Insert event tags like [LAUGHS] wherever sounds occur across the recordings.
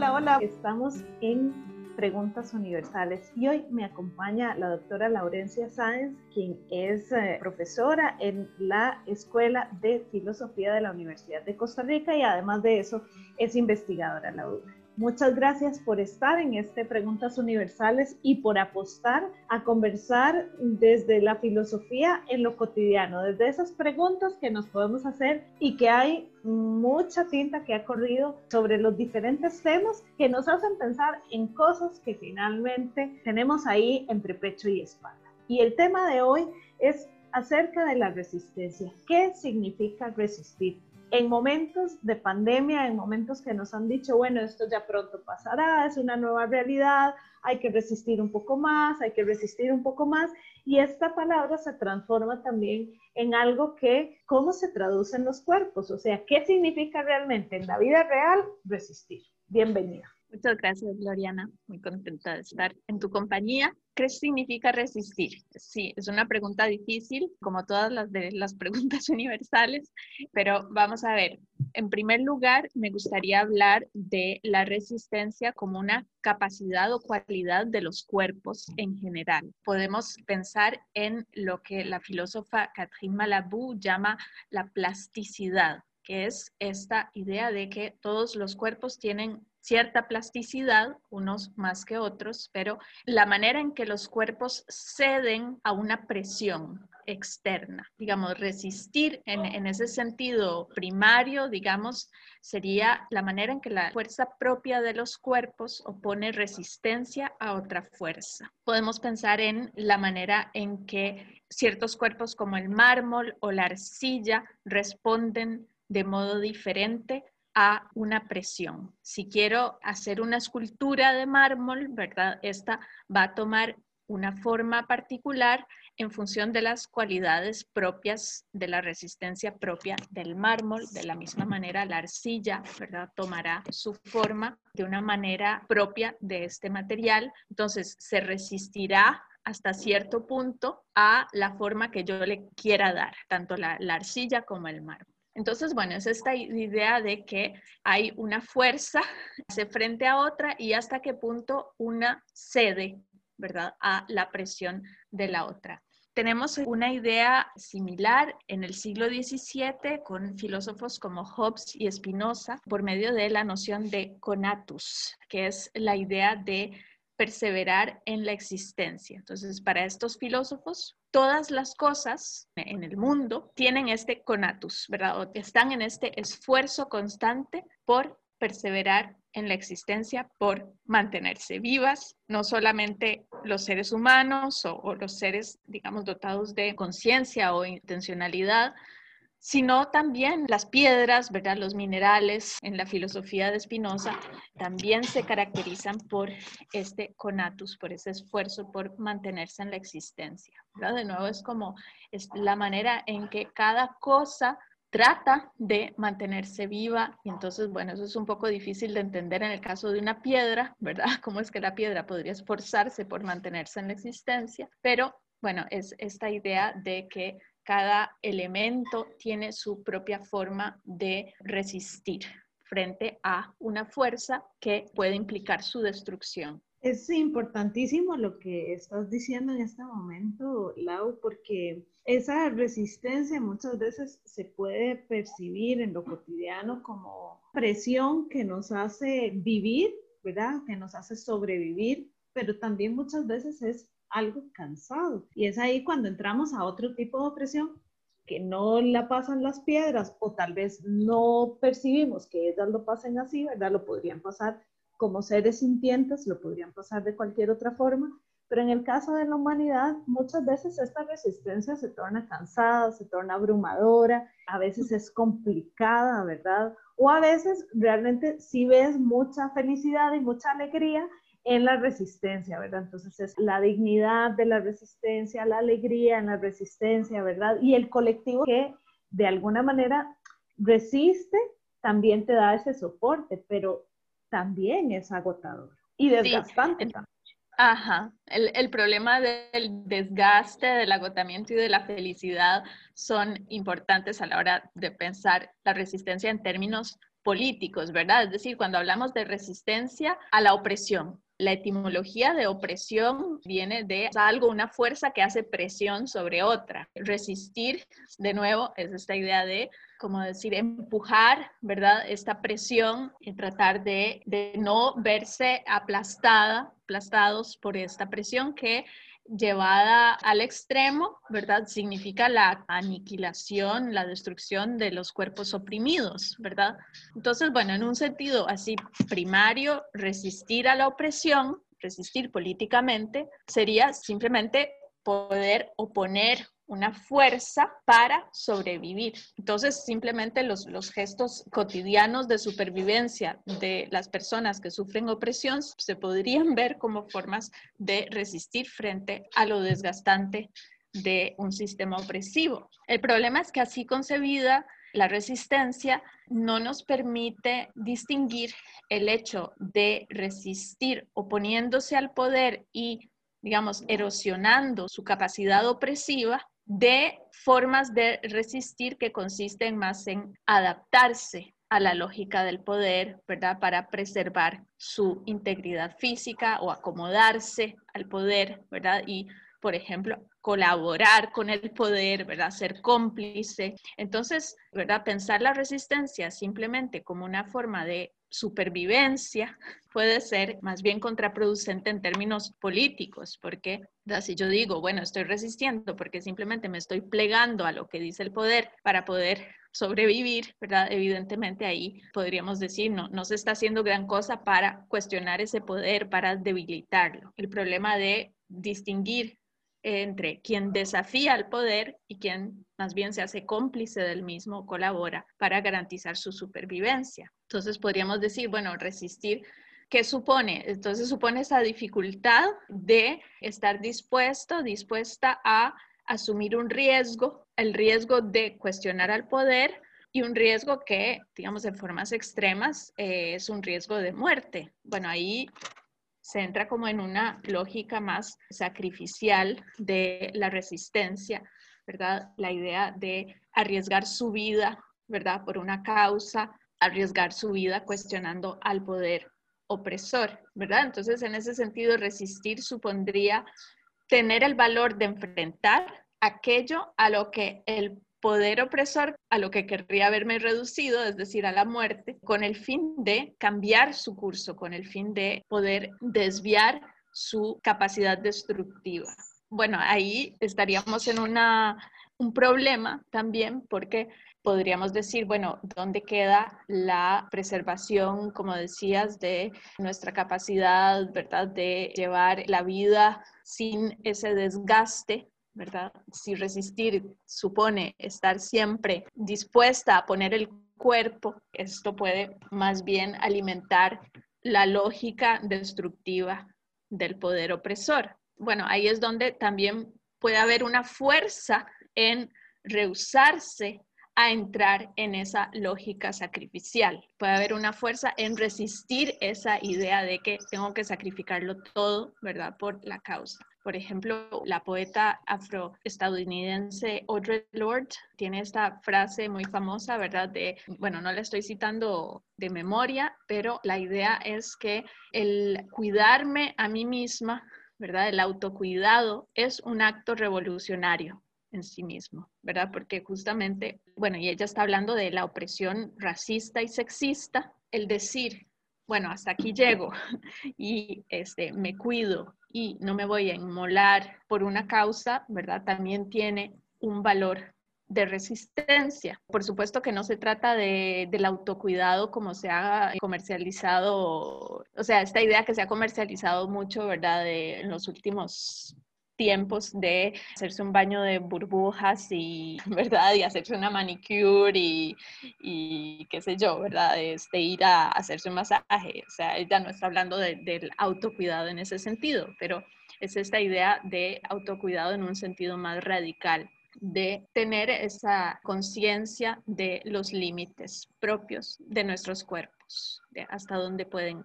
Hola, hola. Estamos en Preguntas Universales y hoy me acompaña la doctora Laurencia Sáenz, quien es eh, profesora en la Escuela de Filosofía de la Universidad de Costa Rica y además de eso es investigadora la. Muchas gracias por estar en este Preguntas Universales y por apostar a conversar desde la filosofía en lo cotidiano, desde esas preguntas que nos podemos hacer y que hay mucha tinta que ha corrido sobre los diferentes temas que nos hacen pensar en cosas que finalmente tenemos ahí entre pecho y espalda. Y el tema de hoy es acerca de la resistencia. ¿Qué significa resistir? En momentos de pandemia, en momentos que nos han dicho, bueno, esto ya pronto pasará, es una nueva realidad, hay que resistir un poco más, hay que resistir un poco más, y esta palabra se transforma también en algo que, ¿cómo se traduce en los cuerpos? O sea, ¿qué significa realmente en la vida real resistir? Bienvenida. Muchas gracias, Gloriana. Muy contenta de estar en tu compañía. ¿Qué significa resistir? Sí, es una pregunta difícil, como todas las las preguntas [LAUGHS] universales, pero vamos a ver. En primer lugar, me gustaría hablar de la resistencia como una capacidad o cualidad de los cuerpos en general. Podemos pensar en lo que la filósofa Catherine Malabou llama la plasticidad, es esta idea de que todos los cuerpos tienen cierta plasticidad, unos más que otros, pero la manera en que los cuerpos ceden a una presión externa, digamos, resistir en, ese sentido primario, digamos, sería la manera en que la fuerza propia de los cuerpos opone resistencia a otra fuerza. Podemos pensar en la manera en que ciertos cuerpos como el mármol o la arcilla responden de modo diferente a una presión. Si quiero hacer una escultura de mármol, ¿verdad? Esta va a tomar una forma particular en función de las cualidades propias de la resistencia propia del mármol. De la misma manera, la arcilla, ¿verdad? Tomará su forma de una manera propia de este material. Entonces, se resistirá hasta cierto punto a la forma que yo le quiera dar, tanto la, la arcilla como el mármol. Entonces, bueno, es esta idea de que hay una fuerza hace frente a otra y hasta qué punto una cede, ¿verdad?, a la presión de la otra. Tenemos una idea similar en el siglo XVII con filósofos como Hobbes y Spinoza por medio de la noción de conatus, que es la idea de perseverar en la existencia. Entonces, para estos filósofos, todas las cosas en el mundo tienen este conatus, ¿verdad? Están en este esfuerzo constante por perseverar en la existencia, por mantenerse vivas, no solamente los seres humanos o los seres, digamos, dotados de conciencia o intencionalidad, sino también las piedras, ¿verdad? Los minerales en la filosofía de Spinoza también se caracterizan por este conatus, por ese esfuerzo por mantenerse en la existencia. De nuevo es como es la manera en que cada cosa trata de mantenerse viva y entonces, bueno, eso es un poco difícil de entender en el caso de una piedra, ¿verdad? [LAUGHS] ¿Cómo es que la piedra podría esforzarse por mantenerse en la existencia? Pero, bueno, es esta idea de que cada elemento tiene su propia forma de resistir frente a una fuerza que puede implicar su destrucción. Es importantísimo lo que estás diciendo en este momento, Lau, porque esa resistencia muchas veces se puede percibir en lo cotidiano como presión que nos hace vivir, ¿verdad? Que nos hace sobrevivir, pero también muchas veces es algo cansado. Y es ahí cuando entramos a otro tipo de opresión que no la pasan las piedras o tal vez no percibimos que ellas lo pasen así, ¿verdad? Lo podrían pasar como seres sintientes, lo podrían pasar de cualquier otra forma, pero en el caso de la humanidad, muchas veces esta resistencia se torna cansada, se torna abrumadora, a veces es complicada, ¿verdad? O a veces realmente sí ves mucha felicidad y mucha alegría en la resistencia, ¿verdad? Entonces es la dignidad de la resistencia, la alegría en la resistencia, ¿verdad? Y el colectivo que de alguna manera resiste también te da ese soporte, pero también es agotador y desgastante también. Ajá, el, el, problema del desgaste, del agotamiento y de la felicidad son importantes a la hora de pensar la resistencia en términos políticos, ¿verdad? Es decir, cuando hablamos de resistencia a la opresión. La etimología de opresión viene de algo, una fuerza que hace presión sobre otra. Resistir, de nuevo, es esta idea de, como decir, empujar, ¿verdad? Esta presión y tratar de, de no verse aplastada, aplastados por esta presión que llevada al extremo, ¿verdad? Significa la aniquilación, la destrucción de los cuerpos oprimidos, ¿verdad? Entonces, bueno, en un sentido así primario, resistir a la opresión, resistir políticamente, sería simplemente poder oponer una fuerza para sobrevivir. Entonces, simplemente los, los, gestos cotidianos de supervivencia de las personas que sufren opresión se podrían [LAUGHS] ver como formas de resistir frente a lo desgastante de un sistema opresivo. El problema es que así concebida, la resistencia no nos permite distinguir el hecho de resistir oponiéndose al poder y digamos, erosionando su capacidad opresiva de formas de resistir que consisten más en adaptarse a la lógica del poder, ¿verdad? Para preservar su integridad física o acomodarse al poder, ¿verdad? Y, por ejemplo, colaborar con el poder, ¿verdad? Ser cómplice. Entonces, ¿verdad? Pensar la resistencia simplemente como una forma de supervivencia puede ser más bien contraproducente en términos políticos, porque si yo digo, bueno, estoy resistiendo porque simplemente me estoy plegando a lo que dice el poder para poder sobrevivir, ¿verdad? Evidentemente ahí podríamos decir, no, no se está haciendo gran cosa para cuestionar ese poder, para debilitarlo. El problema de distinguir entre quien desafía al poder y quien más bien se hace cómplice del mismo, colabora para garantizar su supervivencia. Entonces podríamos decir, bueno, resistir ¿Qué supone? Entonces supone esa dificultad de estar dispuesto, dispuesta a asumir un riesgo, el riesgo de cuestionar al poder y un riesgo que, digamos, en formas extremas eh, es un riesgo de muerte. Bueno, ahí se entra como en una lógica más sacrificial de la resistencia, ¿verdad? La idea de arriesgar su vida, ¿verdad? Por una causa, arriesgar su vida cuestionando al poder opresor, ¿verdad? Entonces, en ese sentido, resistir supondría tener el valor de enfrentar aquello a lo que el poder opresor, a lo que querría verme reducido, es decir, a la muerte, con el fin de cambiar su curso, con el fin de poder desviar su capacidad destructiva. Bueno, ahí estaríamos en una, un problema también porque podríamos decir, bueno, ¿dónde queda la preservación, como decías, de nuestra capacidad, ¿verdad?, de llevar la vida sin ese desgaste, Si resistir supone estar siempre dispuesta a poner el cuerpo, esto puede más bien alimentar la lógica destructiva del poder opresor. Bueno, ahí es donde también puede haber una fuerza en rehusarse a entrar en esa lógica sacrificial. Puede haber una fuerza en resistir esa idea de que tengo que sacrificarlo todo, ¿verdad? Por la causa. Por ejemplo, la poeta afroestadounidense Audre Lorde tiene esta frase muy famosa, ¿verdad? De, bueno, no la estoy citando de memoria, pero la idea es que el cuidarme a mí misma, ¿verdad? El autocuidado es un acto revolucionario en sí mismo, ¿verdad? Porque justamente, bueno, y ella está hablando de la opresión racista y sexista, el decir, bueno, hasta aquí llego [LAUGHS] y este, me cuido y no me voy a inmolar por una causa, ¿verdad? También tiene un valor de resistencia. Por supuesto que no se trata de, del autocuidado como se ha comercializado, o sea, esta idea que se ha comercializado mucho, ¿verdad? De, en los últimos tiempos de hacerse un baño de burbujas y, [LAUGHS] ¿verdad? Y hacerse una manicure y, y qué sé yo, ¿verdad? Este, ir a hacerse un masaje. O sea, ella no está hablando del autocuidado en ese sentido, pero es esta idea de autocuidado en un sentido más radical de tener esa conciencia de los límites propios de nuestros cuerpos, de hasta dónde pueden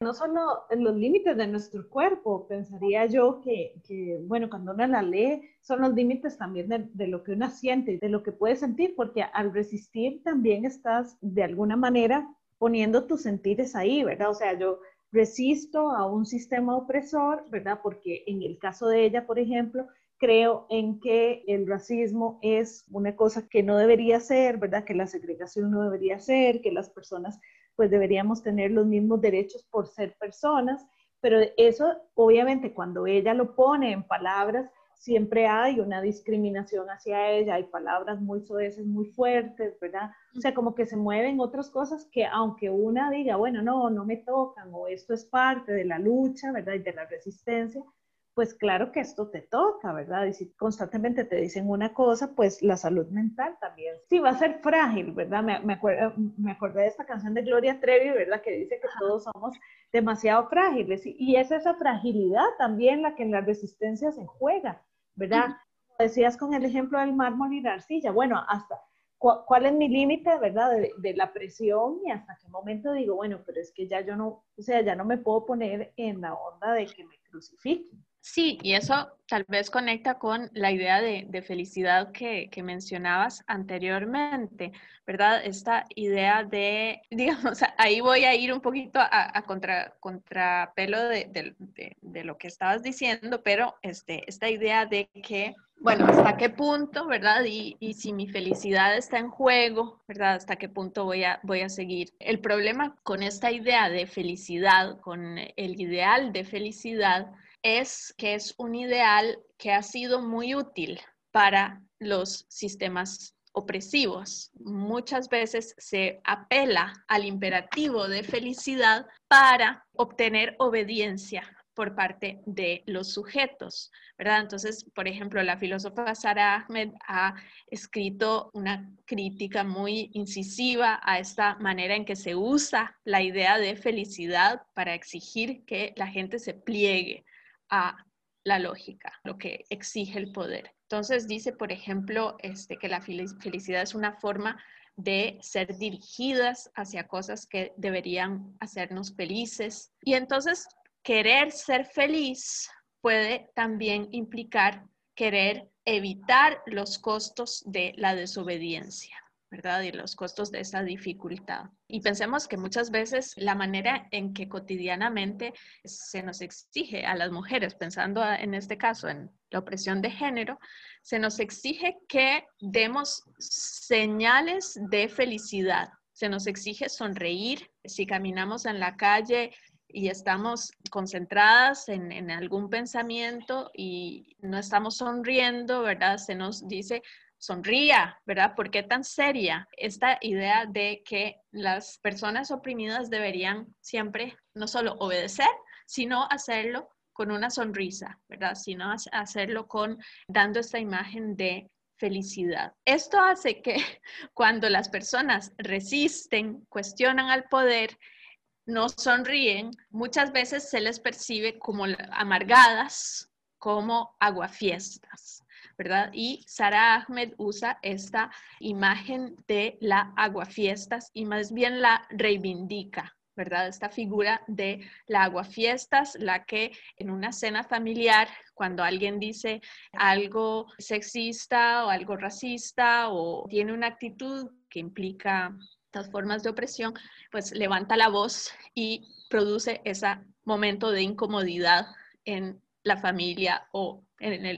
No solo en los límites de nuestro cuerpo, pensaría yo que, bueno, cuando uno la lee, son los límites también de, de lo que uno siente, de lo que puede sentir, porque al resistir también estás de alguna manera poniendo tus sentires ahí, ¿verdad? O sea, yo resisto a un sistema opresor, ¿verdad? Porque en el caso de ella, por ejemplo, creo en que el racismo es una cosa que no debería ser, ¿verdad? Que la segregación no debería ser, que las personas pues deberíamos tener los mismos derechos por ser personas, pero eso obviamente cuando ella lo pone en palabras, siempre hay una discriminación hacia ella, hay palabras muy soeces, muy fuertes, ¿verdad? O sea, como que se mueven otras cosas que aunque una diga, bueno, no, no me tocan o esto es parte de la lucha, ¿verdad? Y de la resistencia, pues claro que esto te toca, ¿verdad? Y si constantemente te dicen una cosa, pues la salud mental también. Sí, va a ser frágil, ¿verdad? Me, me, acuerdo, me acordé de esta canción de Gloria Trevi, ¿verdad? Que dice que todos somos demasiado frágiles. Y, es esa fragilidad también la que en la resistencia se juega, ¿verdad? Decías con el ejemplo del mármol y la arcilla. Bueno, hasta cuál es mi límite, ¿verdad? De, de, la presión y hasta qué momento digo, bueno, pero es que ya yo no, o sea, ya no me puedo poner en la onda de que me crucifiquen. Sí, y eso tal vez conecta con la idea de, felicidad que, mencionabas anteriormente, ¿verdad? Esta idea de, [LAUGHS] digamos, ahí voy a ir un poquito a, contra, contrapelo de, de, lo que estabas diciendo, pero este, esta idea de que, bueno, hasta qué punto, ¿verdad? Y, y, si mi felicidad está en juego, ¿verdad? Hasta qué punto voy a, voy a seguir. El problema con esta idea de felicidad, con el ideal de felicidad, es que es un ideal que ha sido muy útil para los sistemas opresivos. Muchas veces se apela al imperativo de felicidad para obtener obediencia por parte de los sujetos, ¿verdad? Entonces, por ejemplo, la filósofa Sara Ahmed ha escrito una crítica muy incisiva a esta manera en que se usa la idea de felicidad para exigir que la gente se pliegue a la lógica, lo que exige el poder. Entonces dice, por ejemplo, este, que la felicidad es una forma de ser dirigidas hacia cosas que deberían hacernos felices. Y entonces, querer ser feliz puede también implicar querer evitar los costos de la desobediencia. ¿Verdad? Y los costos de esa dificultad. Y pensemos que muchas veces la manera en que cotidianamente se nos exige a las mujeres, pensando en este caso en la opresión de género, se nos exige que demos señales de felicidad. Se nos exige sonreír. Si caminamos en la calle y estamos concentradas en, en, algún pensamiento y no estamos sonriendo, ¿verdad? Se nos dice, sonría, ¿verdad? ¿Por qué tan seria esta idea de que las personas oprimidas deberían siempre no solo obedecer, sino hacerlo con una sonrisa, ¿verdad? Sino hacerlo con dando esta imagen de felicidad. Esto hace que [LAUGHS] cuando las personas resisten, cuestionan al poder, no sonríen, muchas veces se les percibe como amargadas, como aguafiestas. ¿Verdad? Y Sara Ahmed usa esta imagen de la aguafiestas y más bien la reivindica, ¿verdad? Esta figura de la aguafiestas, la que en una cena familiar, cuando alguien dice algo sexista o algo racista o tiene una actitud que implica estas formas de opresión, pues levanta la voz y produce ese momento de incomodidad en la familia o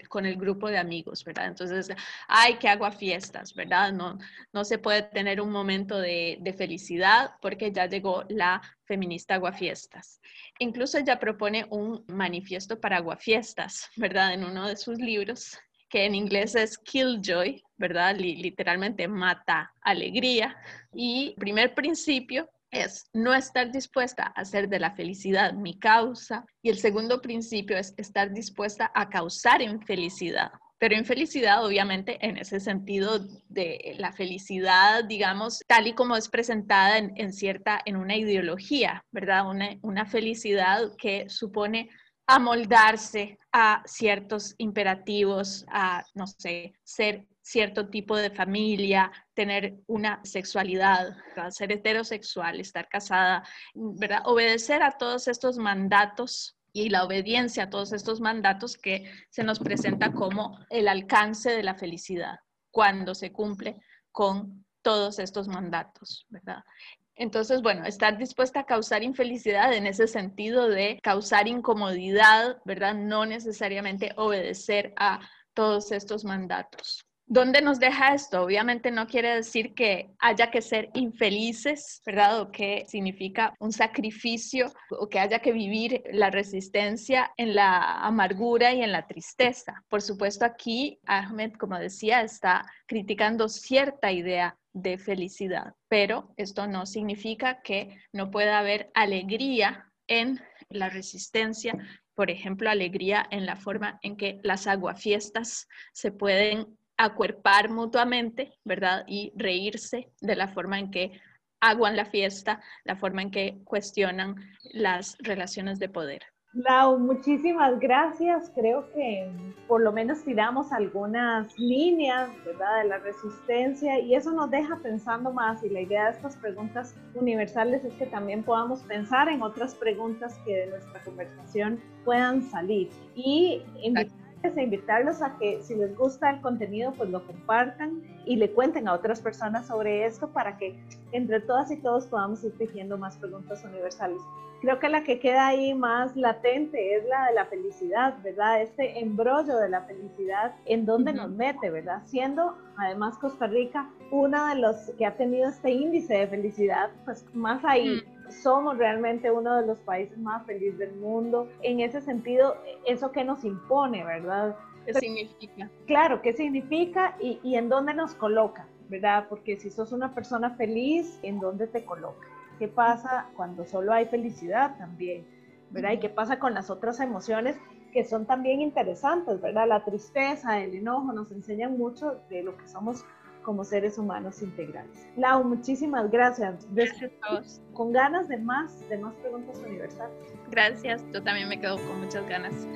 con el grupo de amigos, ¿verdad? Entonces, hay que hago fiestas, ¿verdad? No, no se puede tener un momento de, felicidad porque ya llegó la feminista aguafiestas. Incluso ella propone un manifiesto para aguafiestas, ¿verdad? En uno de sus libros, que en inglés es Killjoy, ¿verdad? literalmente mata alegría. Y primer principio es no estar dispuesta a hacer de la felicidad mi causa y el segundo principio es estar dispuesta a causar infelicidad. Pero infelicidad, obviamente, en ese sentido de la felicidad, digamos, tal y como es presentada en, cierta, en una ideología, ¿verdad? Una, una felicidad que supone amoldarse a ciertos imperativos, a, no sé, ser cierto tipo de familia, tener una sexualidad, ser heterosexual, estar casada, ¿verdad? Obedecer a todos estos mandatos y la obediencia a todos estos mandatos que se nos presenta como el alcance de la felicidad cuando se cumple con todos estos mandatos, ¿verdad? Entonces, bueno, estar dispuesta a causar infelicidad en ese sentido de causar incomodidad, ¿verdad? No necesariamente obedecer a todos estos mandatos. ¿Dónde nos deja esto? Obviamente no quiere decir que haya que ser infelices, ¿verdad? O que significa un sacrificio o que haya que vivir la resistencia en la amargura y en la tristeza. Por supuesto, aquí Ahmed, como decía, está criticando cierta idea de felicidad, pero esto no significa que no pueda haber alegría en la resistencia por ejemplo, alegría en la forma en que las aguafiestas se pueden acuerpar mutuamente, ¿verdad? Y reírse de la forma en que aguan la fiesta, la forma en que cuestionan las relaciones de poder. Lau, muchísimas gracias. Creo que por lo menos tiramos algunas líneas, ¿verdad? De la resistencia y eso nos deja pensando más y la idea de estas preguntas universales es que también podamos pensar en otras preguntas que de nuestra conversación puedan salir y e invitarlos a que si les gusta el contenido, pues lo compartan y le cuenten a otras personas sobre esto para que entre todas y todos podamos ir tejiendo más preguntas universales. Creo que la que queda ahí más latente es la de la felicidad, ¿verdad? Este embrollo de la felicidad en donde nos mete, ¿verdad? Siendo además Costa Rica uno de los que ha tenido este índice de felicidad, pues más ahí somos realmente uno de los países más felices del mundo. En ese sentido, eso que nos impone, ¿verdad? ¿Qué significa? Claro, ¿qué significa y, y en dónde nos coloca, ¿verdad? Porque si sos una persona feliz, ¿en dónde te coloca? ¿Qué pasa cuando solo hay felicidad también? ¿Verdad? ¿Y qué pasa con las otras emociones que son también interesantes, ¿verdad? La tristeza, el enojo nos enseñan mucho de lo que somos como seres humanos integrales. Lau, muchísimas gracias. Gracias a todos. Con ganas de más, de más preguntas universales. Gracias, yo también me quedo con muchas ganas.